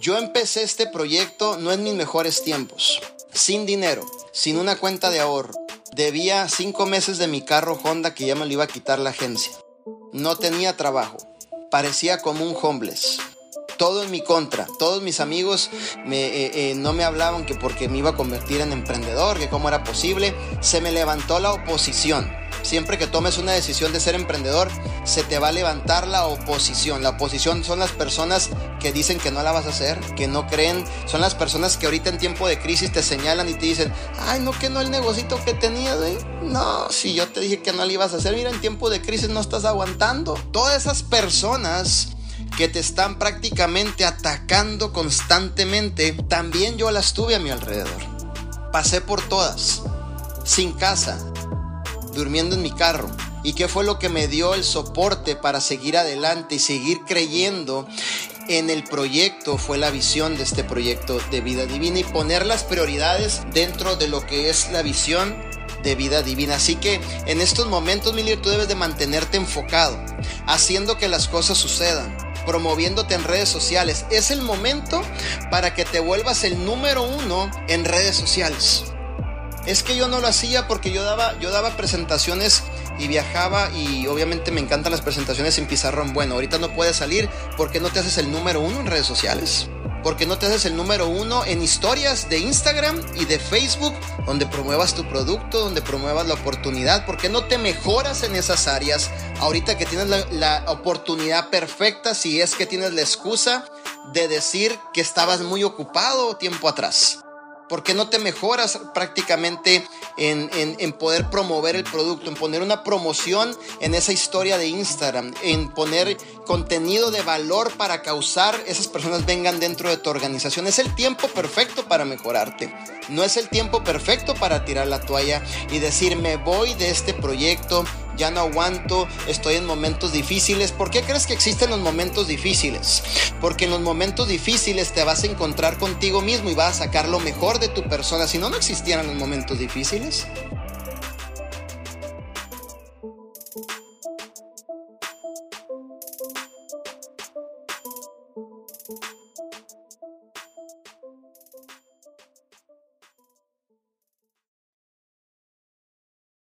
yo empecé este proyecto no en mis mejores tiempos, sin dinero, sin una cuenta de ahorro. Debía cinco meses de mi carro Honda que ya me lo iba a quitar la agencia. No tenía trabajo. Parecía como un homeless todo en mi contra. Todos mis amigos me, eh, eh, no me hablaban que porque me iba a convertir en emprendedor, que cómo era posible. Se me levantó la oposición. Siempre que tomes una decisión de ser emprendedor, se te va a levantar la oposición. La oposición son las personas que dicen que no la vas a hacer, que no creen. Son las personas que ahorita en tiempo de crisis te señalan y te dicen, ay, no, que no el negocito que tenías, ¿eh? No, si yo te dije que no lo ibas a hacer, mira, en tiempo de crisis no estás aguantando. Todas esas personas que te están prácticamente atacando constantemente, también yo las tuve a mi alrededor. Pasé por todas, sin casa, durmiendo en mi carro. ¿Y qué fue lo que me dio el soporte para seguir adelante y seguir creyendo en el proyecto? Fue la visión de este proyecto de vida divina y poner las prioridades dentro de lo que es la visión de vida divina. Así que en estos momentos, Miller, tú debes de mantenerte enfocado, haciendo que las cosas sucedan promoviéndote en redes sociales. Es el momento para que te vuelvas el número uno en redes sociales. Es que yo no lo hacía porque yo daba, yo daba presentaciones y viajaba y obviamente me encantan las presentaciones en pizarrón. Bueno, ahorita no puedes salir porque no te haces el número uno en redes sociales. Porque no te haces el número uno en historias de Instagram y de Facebook, donde promuevas tu producto, donde promuevas la oportunidad. Porque no te mejoras en esas áreas ahorita que tienes la, la oportunidad perfecta, si es que tienes la excusa de decir que estabas muy ocupado tiempo atrás. ¿Por qué no te mejoras prácticamente en, en, poder promover el producto, en poner una promoción en esa historia de Instagram, en poner contenido de valor para causar esas personas vengan dentro de tu organización? Es el tiempo perfecto para mejorarte. No es el tiempo perfecto para tirar la toalla y decir me voy de este proyecto, ya no aguanto, estoy en momentos difíciles. ¿Por qué crees que existen los momentos difíciles? Porque en los momentos difíciles te vas a encontrar contigo mismo y vas a sacar lo mejor de tu persona. Si no, no existieran los momentos difíciles.